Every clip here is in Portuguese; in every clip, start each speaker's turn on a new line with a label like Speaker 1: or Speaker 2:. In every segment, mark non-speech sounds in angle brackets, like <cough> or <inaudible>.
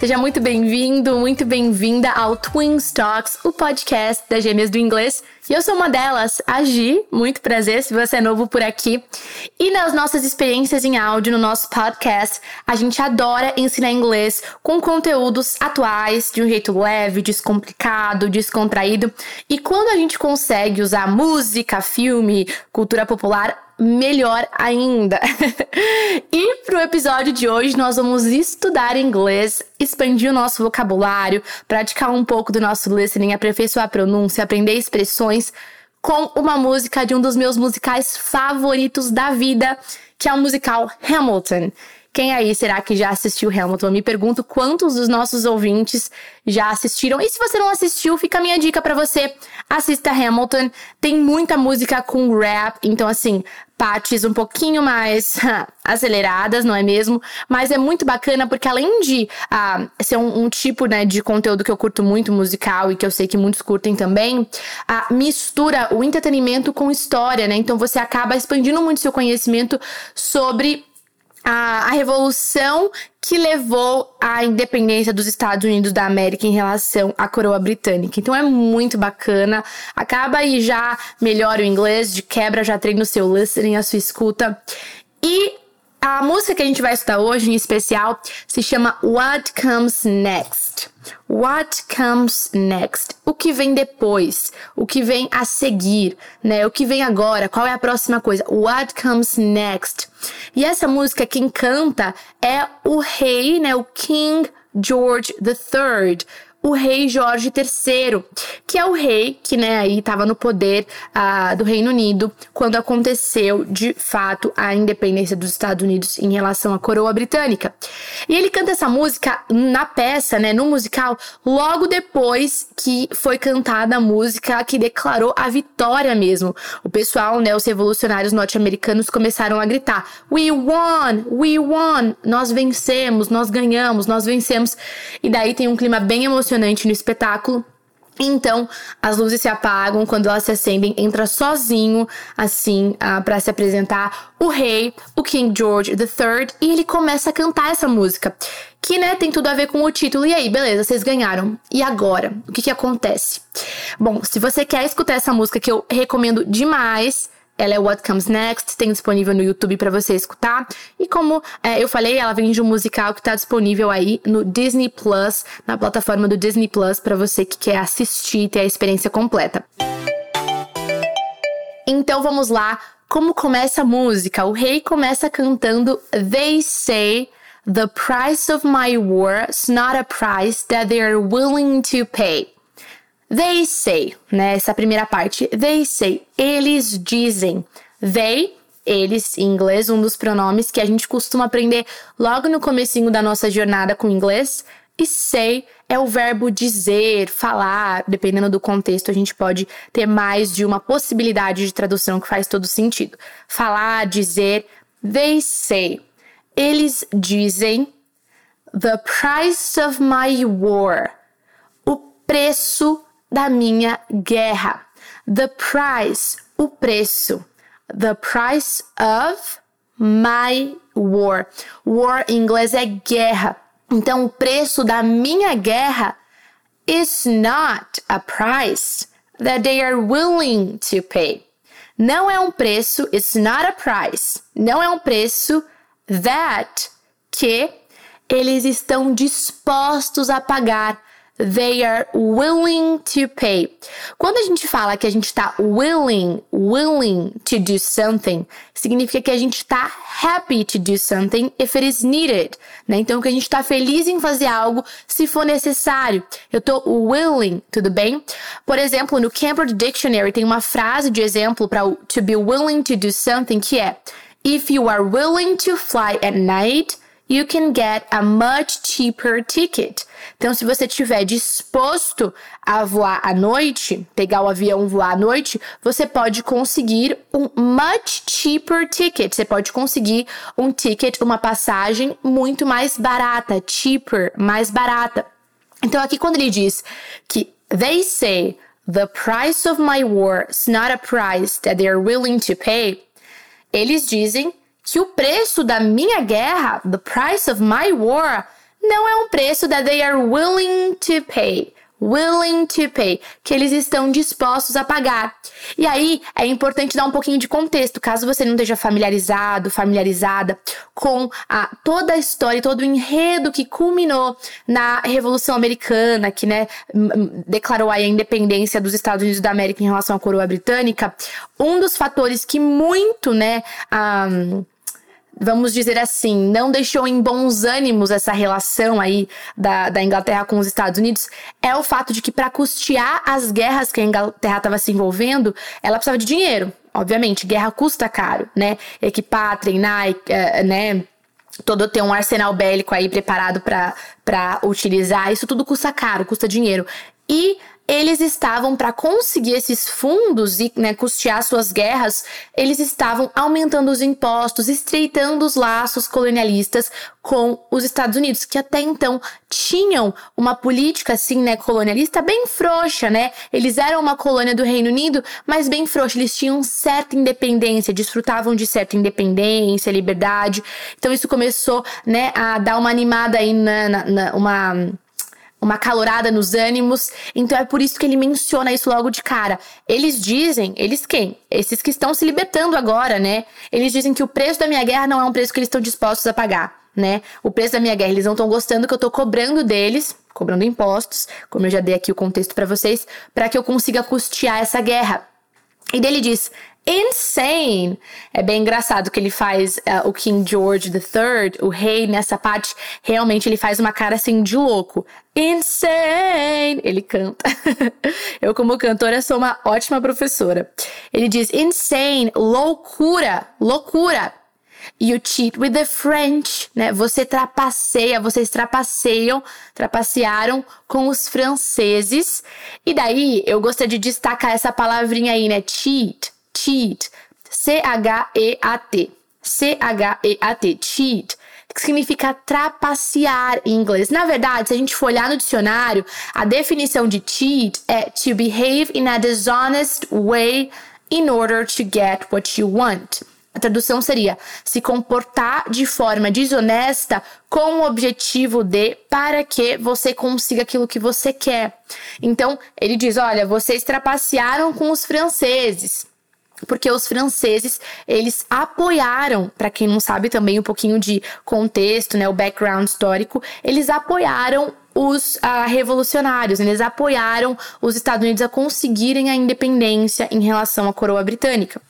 Speaker 1: Seja muito bem-vindo, muito bem-vinda ao Twin Talks, o podcast das gêmeas do inglês. E eu sou uma delas, a Gi. Muito prazer se você é novo por aqui. E nas nossas experiências em áudio no nosso podcast, a gente adora ensinar inglês com conteúdos atuais, de um jeito leve, descomplicado, descontraído. E quando a gente consegue usar música, filme, cultura popular, melhor ainda. <laughs> e pro episódio de hoje nós vamos estudar inglês, expandir o nosso vocabulário, praticar um pouco do nosso listening, aperfeiçoar a pronúncia, aprender expressões com uma música de um dos meus musicais favoritos da vida, que é o musical Hamilton. Quem aí será que já assistiu Hamilton? Me pergunto quantos dos nossos ouvintes já assistiram. E se você não assistiu, fica a minha dica para você. Assista Hamilton. Tem muita música com rap, então assim, partes um pouquinho mais <laughs> aceleradas, não é mesmo? Mas é muito bacana porque além de ah, ser um, um, tipo né, de conteúdo que eu curto muito, musical, e que eu sei que muitos curtem também, ah, mistura o entretenimento com história, né? Então você acaba expandindo muito seu conhecimento sobre a, a revolução que levou à independência dos Estados Unidos da América em relação à coroa britânica. Então é muito bacana. Acaba aí já melhora o inglês, de quebra já treina o seu listening, a sua escuta. E a música que a gente vai estudar hoje, em especial, se chama What Comes Next. What comes next? O que vem depois? O que vem a seguir, né? O que vem agora? Qual é a próxima coisa? What comes next? E essa música quem canta é o rei, né? O King George III o rei Jorge III, que é o rei que, né, aí estava no poder uh, do Reino Unido quando aconteceu, de fato, a independência dos Estados Unidos em relação à coroa britânica. E ele canta essa música na peça, né, no musical, logo depois que foi cantada a música que declarou a vitória mesmo. O pessoal, né, os revolucionários norte-americanos começaram a gritar: "We won! We won! Nós vencemos, nós ganhamos, nós vencemos". E daí tem um clima bem emocionante emocionante no espetáculo. Então, as luzes se apagam, quando elas se acendem, entra sozinho, assim, uh, para se apresentar o rei, o King George III, e ele começa a cantar essa música, que, né, tem tudo a ver com o título. E aí, beleza, vocês ganharam. E agora? O que que acontece? Bom, se você quer escutar essa música, que eu recomendo demais, ela é What Comes Next, tem disponível no YouTube para você escutar. E como é, eu falei, ela vem de um musical que está disponível aí no Disney Plus, na plataforma do Disney Plus, para você que quer assistir e ter a experiência completa. Então vamos lá, como começa a música? O rei começa cantando They Say The price of my war is not a price that they are willing to pay. They say, né? Essa primeira parte. They say. Eles dizem. They, eles, em inglês, um dos pronomes que a gente costuma aprender logo no comecinho da nossa jornada com inglês. E say é o verbo dizer, falar, dependendo do contexto, a gente pode ter mais de uma possibilidade de tradução que faz todo sentido. Falar, dizer, they say. Eles dizem the price of my war. O preço da minha guerra. The price, o preço. The price of my war. War em inglês é guerra. Então, o preço da minha guerra is not a price that they are willing to pay. Não é um preço, it's not a price. Não é um preço that que eles estão dispostos a pagar they are willing to pay. Quando a gente fala que a gente está willing, willing to do something, significa que a gente está happy to do something if it is needed, né? Então que a gente está feliz em fazer algo se for necessário. Eu estou willing, tudo bem? Por exemplo, no Cambridge Dictionary tem uma frase de exemplo para to be willing to do something que é If you are willing to fly at night, you can get a much cheaper ticket. Então, se você estiver disposto a voar à noite, pegar o avião voar à noite, você pode conseguir um much cheaper ticket. Você pode conseguir um ticket, uma passagem muito mais barata, cheaper, mais barata. Então, aqui quando ele diz que they say the price of my war is not a price that they are willing to pay, eles dizem que o preço da minha guerra, the price of my war, não é um preço that they are willing to pay willing to pay, que eles estão dispostos a pagar. E aí é importante dar um pouquinho de contexto, caso você não esteja familiarizado, familiarizada com a, toda a história, todo o enredo que culminou na Revolução Americana, que né, declarou a independência dos Estados Unidos da América em relação à coroa britânica. Um dos fatores que muito, né, um, vamos dizer assim, não deixou em bons ânimos essa relação aí da, da Inglaterra com os Estados Unidos é o fato de que para custear as guerras que a Inglaterra estava se envolvendo, ela precisava de dinheiro. Obviamente, guerra custa caro, né? Equipar, treinar, uh, né? Todo ter um arsenal bélico aí preparado para utilizar, isso tudo custa caro, custa dinheiro. E eles estavam para conseguir esses fundos e né, custear suas guerras, eles estavam aumentando os impostos, estreitando os laços colonialistas com os Estados Unidos, que até então tinham uma política assim, né, colonialista bem frouxa, né? Eles eram uma colônia do Reino Unido, mas bem frouxa, eles tinham certa independência, desfrutavam de certa independência, liberdade. Então isso começou, né, a dar uma animada aí na, na, na uma uma calorada nos ânimos. Então é por isso que ele menciona isso logo de cara. Eles dizem, eles quem? Esses que estão se libertando agora, né? Eles dizem que o preço da minha guerra não é um preço que eles estão dispostos a pagar, né? O preço da minha guerra, eles não estão gostando que eu tô cobrando deles, cobrando impostos, como eu já dei aqui o contexto para vocês, para que eu consiga custear essa guerra. E dele diz: insane. É bem engraçado que ele faz uh, o King George III, o rei, nessa parte, realmente ele faz uma cara assim de louco. Insane! Ele canta. <laughs> Eu, como cantora, sou uma ótima professora. Ele diz insane, loucura, loucura. You cheat with the French, né? Você trapaceia, vocês trapaceiam, trapacearam com os franceses. E daí eu gostaria de destacar essa palavrinha aí, né? Cheat cheat, C-H-E-A-T, C-H-E-A-T, cheat, que significa trapacear em inglês. Na verdade, se a gente for olhar no dicionário, a definição de cheat é to behave in a dishonest way in order to get what you want. A tradução seria se comportar de forma desonesta com o objetivo de para que você consiga aquilo que você quer. Então, ele diz: olha, vocês trapacearam com os franceses porque os franceses eles apoiaram, para quem não sabe também um pouquinho de contexto, né, o background histórico, eles apoiaram os uh, revolucionários, eles apoiaram os Estados Unidos a conseguirem a independência em relação à coroa britânica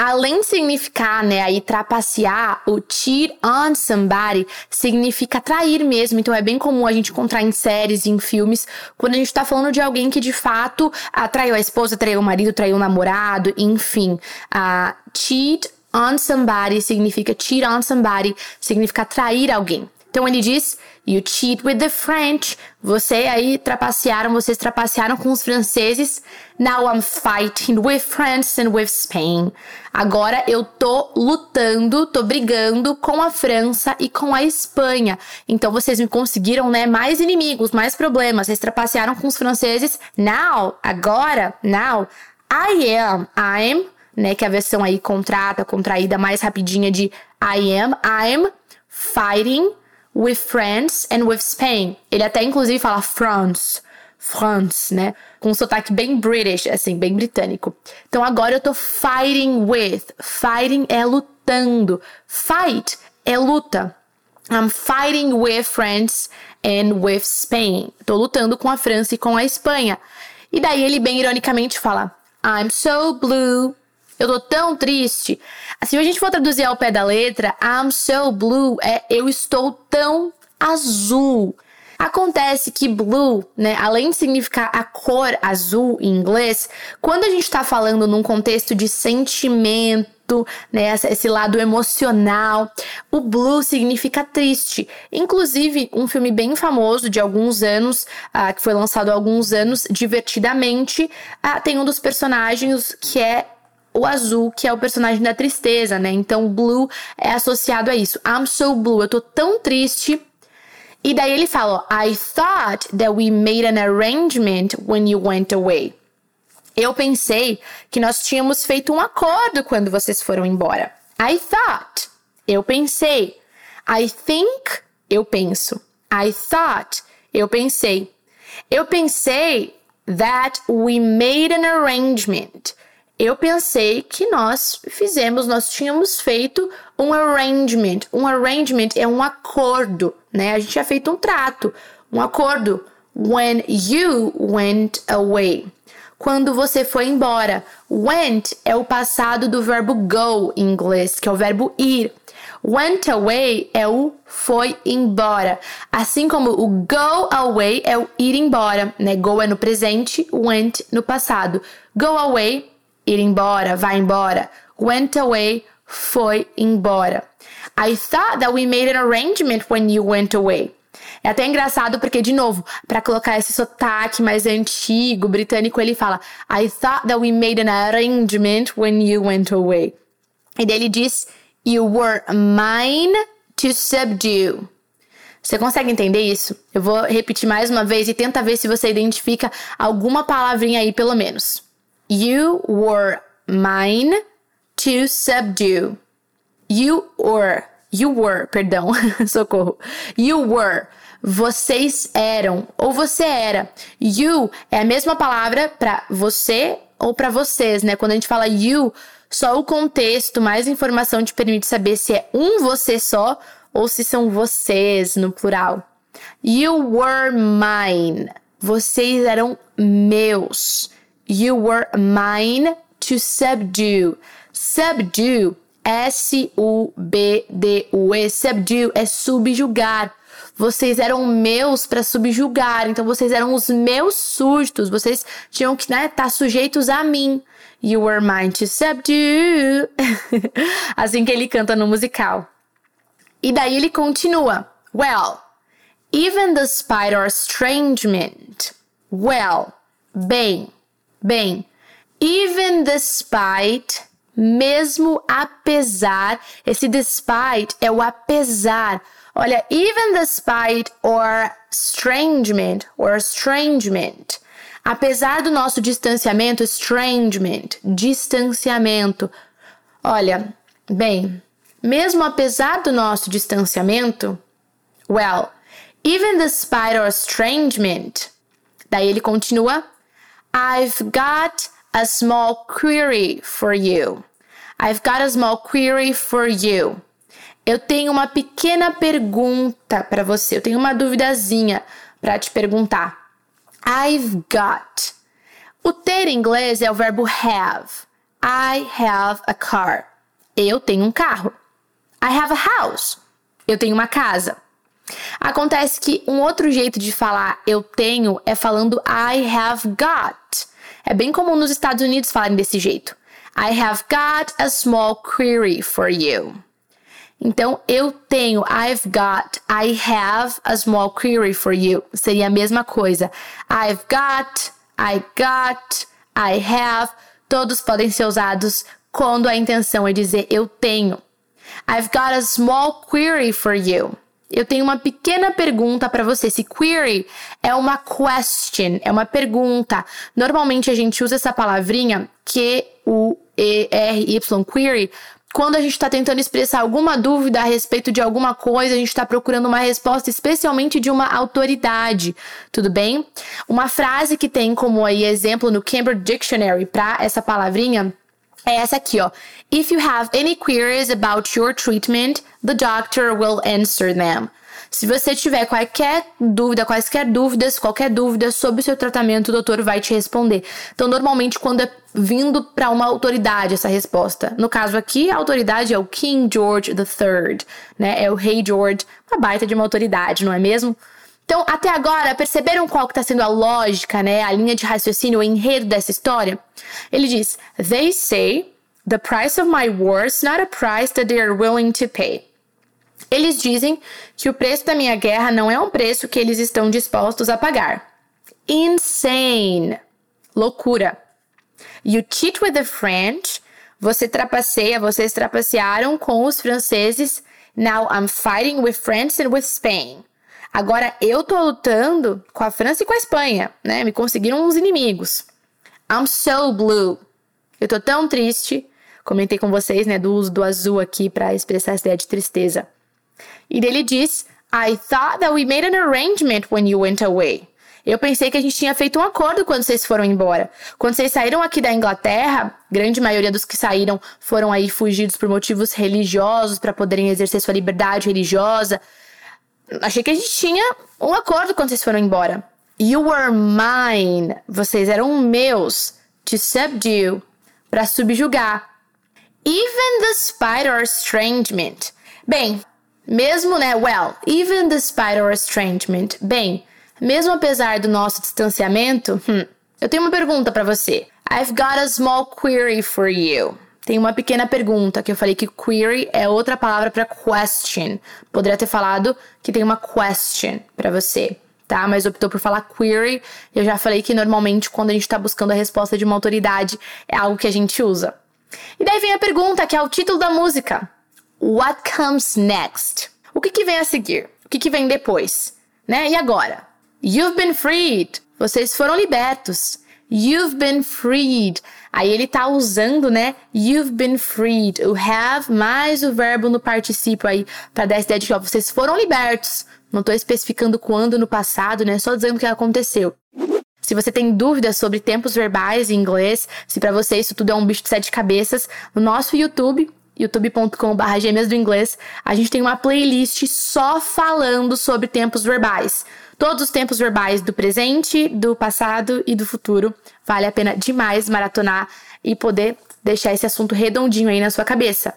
Speaker 1: além de significar, né, aí trapacear, o cheat on somebody significa trair mesmo. Então é bem comum a gente encontrar em séries e em filmes quando a gente tá falando de alguém que de fato traiu a esposa, traiu o marido, traiu o namorado, enfim. Uh, cheat on somebody significa cheat on somebody, significa trair alguém. Então ele diz: You cheat with the French. Você aí trapacearam, vocês trapacearam com os franceses. Now I'm fighting with France and with Spain. Agora eu tô lutando, tô brigando com a França e com a Espanha. Então vocês me conseguiram, né, mais inimigos, mais problemas. Vocês trapacearam com os franceses. Now, agora, now, I am, I'm, né, que é a versão aí contrata, contraída mais rapidinha de I am, I'm fighting with France and with Spain. Ele até inclusive fala France, France, né? Com um sotaque bem British, assim, bem britânico. Então agora eu tô fighting with. Fighting é lutando. Fight é luta. I'm fighting with France and with Spain. Tô lutando com a França e com a Espanha. E daí ele bem ironicamente fala: I'm so blue eu tô tão triste. Se a gente for traduzir ao pé da letra, I'm so blue é eu estou tão azul. Acontece que blue, né, além de significar a cor azul em inglês, quando a gente está falando num contexto de sentimento, né, esse lado emocional, o blue significa triste. Inclusive, um filme bem famoso de alguns anos, uh, que foi lançado há alguns anos, divertidamente, uh, tem um dos personagens que é o azul, que é o personagem da tristeza, né? Então, blue é associado a isso. I'm so blue, eu tô tão triste. E daí ele fala, I thought that we made an arrangement when you went away. Eu pensei que nós tínhamos feito um acordo quando vocês foram embora. I thought. Eu pensei. I think. Eu penso. I thought. Eu pensei. Eu pensei that we made an arrangement. Eu pensei que nós fizemos, nós tínhamos feito um arrangement. Um arrangement é um acordo, né? A gente tinha feito um trato, um acordo. When you went away. Quando você foi embora. Went é o passado do verbo go em inglês, que é o verbo ir. Went away é o foi embora. Assim como o go away é o ir embora, né? Go é no presente, went no passado. Go away, ir embora, vai embora. Went away, foi embora. I thought that we made an arrangement when you went away. É até engraçado porque, de novo, para colocar esse sotaque mais antigo britânico, ele fala: I thought that we made an arrangement when you went away. E daí ele diz You were mine to subdue. Você consegue entender isso? Eu vou repetir mais uma vez e tenta ver se você identifica alguma palavrinha aí, pelo menos. You were mine to subdue. You were. You were, perdão, <laughs> socorro. You were. Vocês eram, ou você era. You é a mesma palavra para você ou para vocês, né? Quando a gente fala you, só o contexto, mais informação te permite saber se é um você só ou se são vocês no plural. You were mine. Vocês eram meus. You were mine to subdue. Subdue, S-U-B-D-U-E. Subdue é subjugar. Vocês eram meus para subjugar, então vocês eram os meus súditos, vocês tinham que estar né, tá sujeitos a mim. You were mine to subdue. <laughs> assim que ele canta no musical. E daí ele continua. Well, even despite our estrangement. Well, bem, bem. Even despite, mesmo apesar. Esse despite é o apesar. Olha, even despite or estrangement or estrangement. Apesar do nosso distanciamento, estrangement, distanciamento. Olha, bem, mesmo apesar do nosso distanciamento, well, even despite our estrangement. Daí ele continua: I've got a small query for you. I've got a small query for you. Eu tenho uma pequena pergunta para você. Eu tenho uma duvidazinha para te perguntar. I've got. O ter em inglês é o verbo have. I have a car. Eu tenho um carro. I have a house. Eu tenho uma casa. Acontece que um outro jeito de falar eu tenho é falando I have got. É bem comum nos Estados Unidos falarem desse jeito. I have got a small query for you. Então, eu tenho, I've got, I have a small query for you. Seria a mesma coisa. I've got, I got, I have. Todos podem ser usados quando a intenção é dizer eu tenho. I've got a small query for you. Eu tenho uma pequena pergunta para você. Se query é uma question, é uma pergunta. Normalmente a gente usa essa palavrinha Q U E R Y query quando a gente está tentando expressar alguma dúvida a respeito de alguma coisa, a gente está procurando uma resposta, especialmente de uma autoridade, tudo bem? Uma frase que tem como aí exemplo no Cambridge Dictionary para essa palavrinha é essa aqui, ó. If you have any queries about your treatment, the doctor will answer them. Se você tiver qualquer dúvida, quaisquer dúvidas, qualquer dúvida sobre o seu tratamento, o doutor vai te responder. Então, normalmente, quando é vindo para uma autoridade essa resposta. No caso aqui, a autoridade é o King George III, né? É o rei George, uma baita de uma autoridade, não é mesmo? Então, até agora, perceberam qual que está sendo a lógica, né? A linha de raciocínio, o enredo dessa história? Ele diz: They say the price of my war is not a price that they are willing to pay. Eles dizem que o preço da minha guerra não é um preço que eles estão dispostos a pagar. Insane. Loucura. You cheat with the French. Você trapaceia, vocês trapacearam com os franceses. Now I'm fighting with France and with Spain. Agora eu tô lutando com a França e com a Espanha, né? Me conseguiram uns inimigos. I'm so blue. Eu tô tão triste. Comentei com vocês, né, do uso do azul aqui para expressar essa ideia de tristeza. E ele diz: I thought that we made an arrangement when you went away. Eu pensei que a gente tinha feito um acordo quando vocês foram embora. Quando vocês saíram aqui da Inglaterra, grande maioria dos que saíram foram aí fugidos por motivos religiosos para poderem exercer sua liberdade religiosa. Achei que a gente tinha um acordo quando vocês foram embora. You were mine. Vocês eram meus. To subdue. Para subjugar. Even despite our estrangement. Bem, mesmo, né? Well, even despite our estrangement. Bem, mesmo apesar do nosso distanciamento, hum, eu tenho uma pergunta para você. I've got a small query for you. Tem uma pequena pergunta que eu falei que query é outra palavra para question. Poderia ter falado que tem uma question para você, tá? Mas optou por falar query. Eu já falei que normalmente quando a gente está buscando a resposta de uma autoridade é algo que a gente usa. E daí vem a pergunta que é o título da música. What comes next? O que, que vem a seguir? O que, que vem depois? Né? E agora? You've been freed. Vocês foram libertos. You've been freed. Aí ele tá usando, né? You've been freed. O have mais o verbo no particípio aí para dar essa ideia de que ó, vocês foram libertos. Não tô especificando quando no passado, né? Só dizendo o que aconteceu. Se você tem dúvidas sobre tempos verbais em inglês, se para você isso tudo é um bicho de sete cabeças, no nosso YouTube, youtube.com.br gêmeas do inglês, a gente tem uma playlist só falando sobre tempos verbais. Todos os tempos verbais do presente, do passado e do futuro. Vale a pena demais maratonar e poder deixar esse assunto redondinho aí na sua cabeça.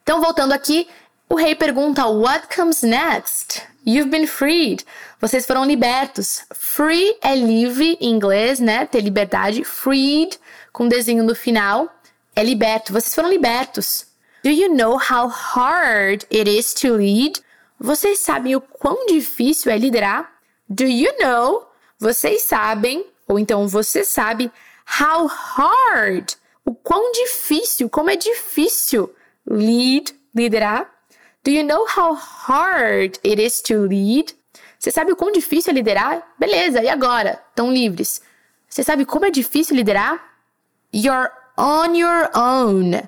Speaker 1: Então, voltando aqui, o rei pergunta: What comes next? You've been freed. Vocês foram libertos. Free é livre em inglês, né? Ter liberdade. Freed, com desenho no final, é liberto. Vocês foram libertos. Do you know how hard it is to lead? Vocês sabem o quão difícil é liderar? Do you know? Vocês sabem, ou então você sabe, how hard, o quão difícil, como é difícil lead, liderar? Do you know how hard it is to lead? Você sabe o quão difícil é liderar? Beleza, e agora? Estão livres. Você sabe como é difícil liderar? You're on your own.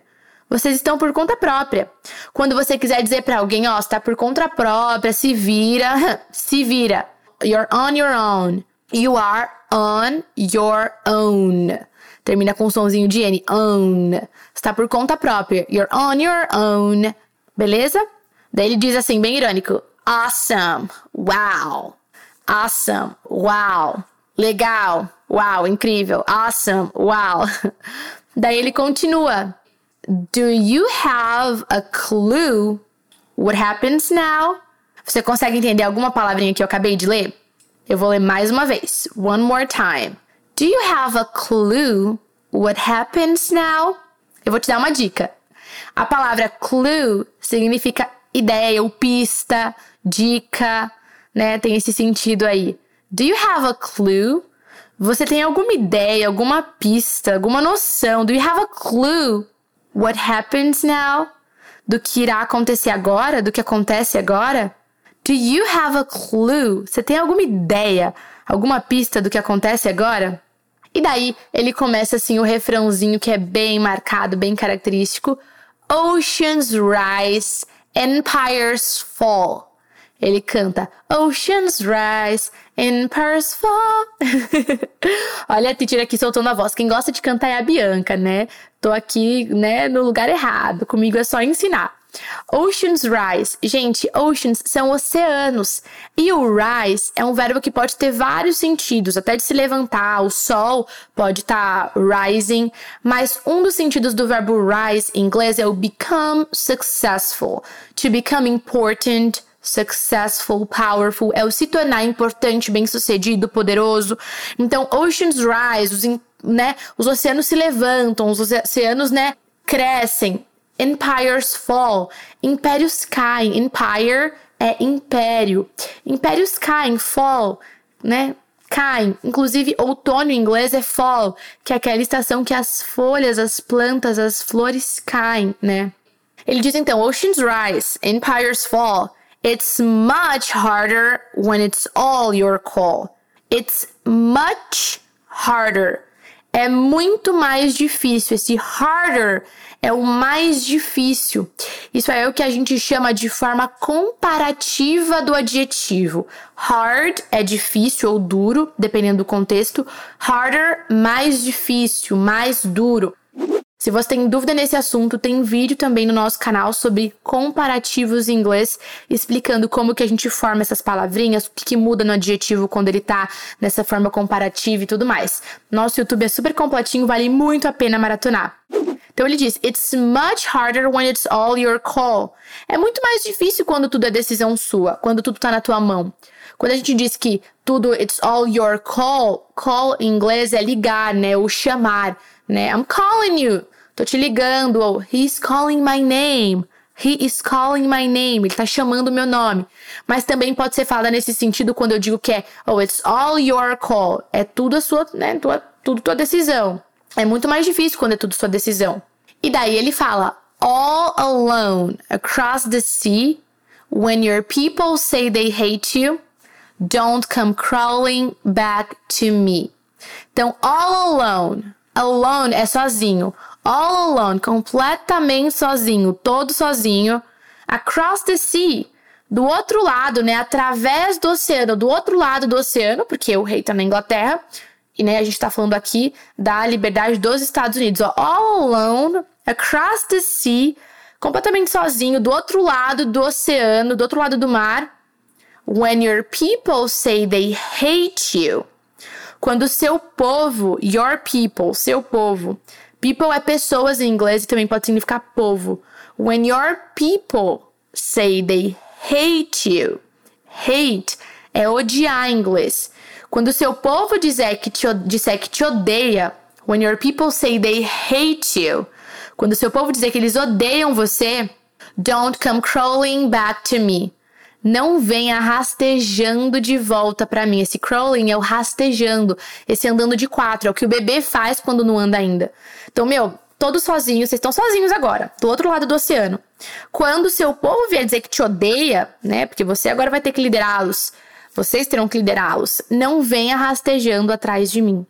Speaker 1: Vocês estão por conta própria. Quando você quiser dizer para alguém, ó, está por conta própria, se vira, <laughs> se vira. You're on your own. You are on your own. Termina com um somzinho de N. Own. Está por conta própria. You're on your own. Beleza? Daí ele diz assim, bem irônico. Awesome. Wow. Awesome. Wow. Legal. Wow. Incrível. Awesome. Wow. <laughs> Daí ele continua. Do you have a clue what happens now? Você consegue entender alguma palavrinha que eu acabei de ler? Eu vou ler mais uma vez. One more time. Do you have a clue what happens now? Eu vou te dar uma dica. A palavra clue significa ideia ou pista, dica, né? Tem esse sentido aí. Do you have a clue? Você tem alguma ideia, alguma pista, alguma noção? Do you have a clue what happens now, do que irá acontecer agora, do que acontece agora? Do you have a clue? Você tem alguma ideia, alguma pista do que acontece agora? E daí ele começa assim o refrãozinho que é bem marcado, bem característico. Oceans rise, empires fall. Ele canta Oceans rise, empires fall. <laughs> Olha a Titira aqui soltando a voz. Quem gosta de cantar é a Bianca, né? Tô aqui, né, no lugar errado. Comigo é só ensinar. Oceans rise. Gente, oceans são oceanos. E o rise é um verbo que pode ter vários sentidos, até de se levantar. O sol pode estar tá rising, mas um dos sentidos do verbo rise em inglês é o become successful. To become important, successful, powerful, é o se tornar importante, bem-sucedido, poderoso. Então, oceans rise, os, né, os oceanos se levantam, os oceanos, né, crescem. Empires fall, impérios caem. Empire é império. Impérios caem, fall, né? Caem. Inclusive, outono em inglês é fall, que é aquela estação que as folhas, as plantas, as flores caem, né? Ele diz então: Oceans rise, empires fall. It's much harder when it's all your call. It's much harder. É muito mais difícil. Esse harder é o mais difícil. Isso é o que a gente chama de forma comparativa do adjetivo. Hard é difícil ou duro, dependendo do contexto. Harder, mais difícil, mais duro. Se você tem dúvida nesse assunto, tem vídeo também no nosso canal sobre comparativos em inglês, explicando como que a gente forma essas palavrinhas, o que, que muda no adjetivo quando ele tá nessa forma comparativa e tudo mais. Nosso YouTube é super completinho, vale muito a pena maratonar. Então ele diz: It's much harder when it's all your call. É muito mais difícil quando tudo é decisão sua, quando tudo tá na tua mão. Quando a gente diz que tudo it's all your call, call em inglês é ligar, né? Ou chamar, né? I'm calling you. Tô te ligando. Ou he's calling my name. He is calling my name. Ele tá chamando o meu nome. Mas também pode ser falada nesse sentido quando eu digo que é oh, it's all your call. É tudo a sua, né? Tua, tudo tua decisão. É muito mais difícil quando é tudo sua decisão. E daí ele fala: All alone across the sea, when your people say they hate you, don't come crawling back to me. Então, all alone. Alone é sozinho. All alone, completamente sozinho, todo sozinho. Across the sea, do outro lado, né? Através do oceano, do outro lado do oceano, porque o rei tá na Inglaterra. E né, a gente está falando aqui da liberdade dos Estados Unidos. Ó, all alone, across the sea, completamente sozinho, do outro lado do oceano, do outro lado do mar. When your people say they hate you. Quando seu povo, your people, seu povo. People é pessoas em inglês e também pode significar povo. When your people say they hate you. Hate é odiar em inglês. Quando seu povo disser que te, disser que te odeia, when your people say they hate you, quando seu povo dizer que eles odeiam você, don't come crawling back to me. Não venha rastejando de volta para mim. Esse crawling é o rastejando, esse andando de quatro, é o que o bebê faz quando não anda ainda. Então, meu, todos sozinhos, vocês estão sozinhos agora, do outro lado do oceano. Quando seu povo vier dizer que te odeia, né? Porque você agora vai ter que liderá-los vocês terão que liderá-los. Não venha rastejando atrás de mim.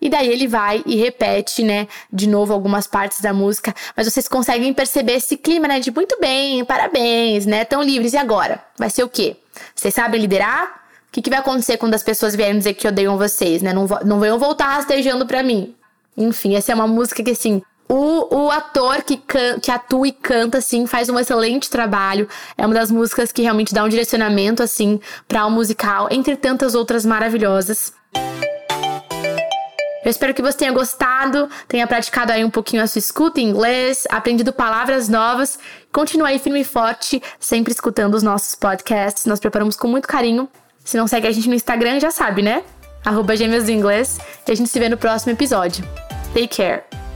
Speaker 1: E daí ele vai e repete, né, de novo algumas partes da música, mas vocês conseguem perceber esse clima, né, de muito bem, parabéns, né, tão livres. E agora? Vai ser o quê? Vocês sabem liderar? O que, que vai acontecer quando as pessoas vierem dizer que odeiam vocês, né? Não, não venham voltar rastejando pra mim. Enfim, essa é uma música que, assim, o, o ator que, que atua e canta, assim, faz um excelente trabalho. É uma das músicas que realmente dá um direcionamento, assim, para o um musical, entre tantas outras maravilhosas. Eu espero que você tenha gostado, tenha praticado aí um pouquinho a sua escuta em inglês, aprendido palavras novas. Continue aí firme e forte, sempre escutando os nossos podcasts. Nós preparamos com muito carinho. Se não segue a gente no Instagram, já sabe, né? Arroba do Inglês. E a gente se vê no próximo episódio. Take care!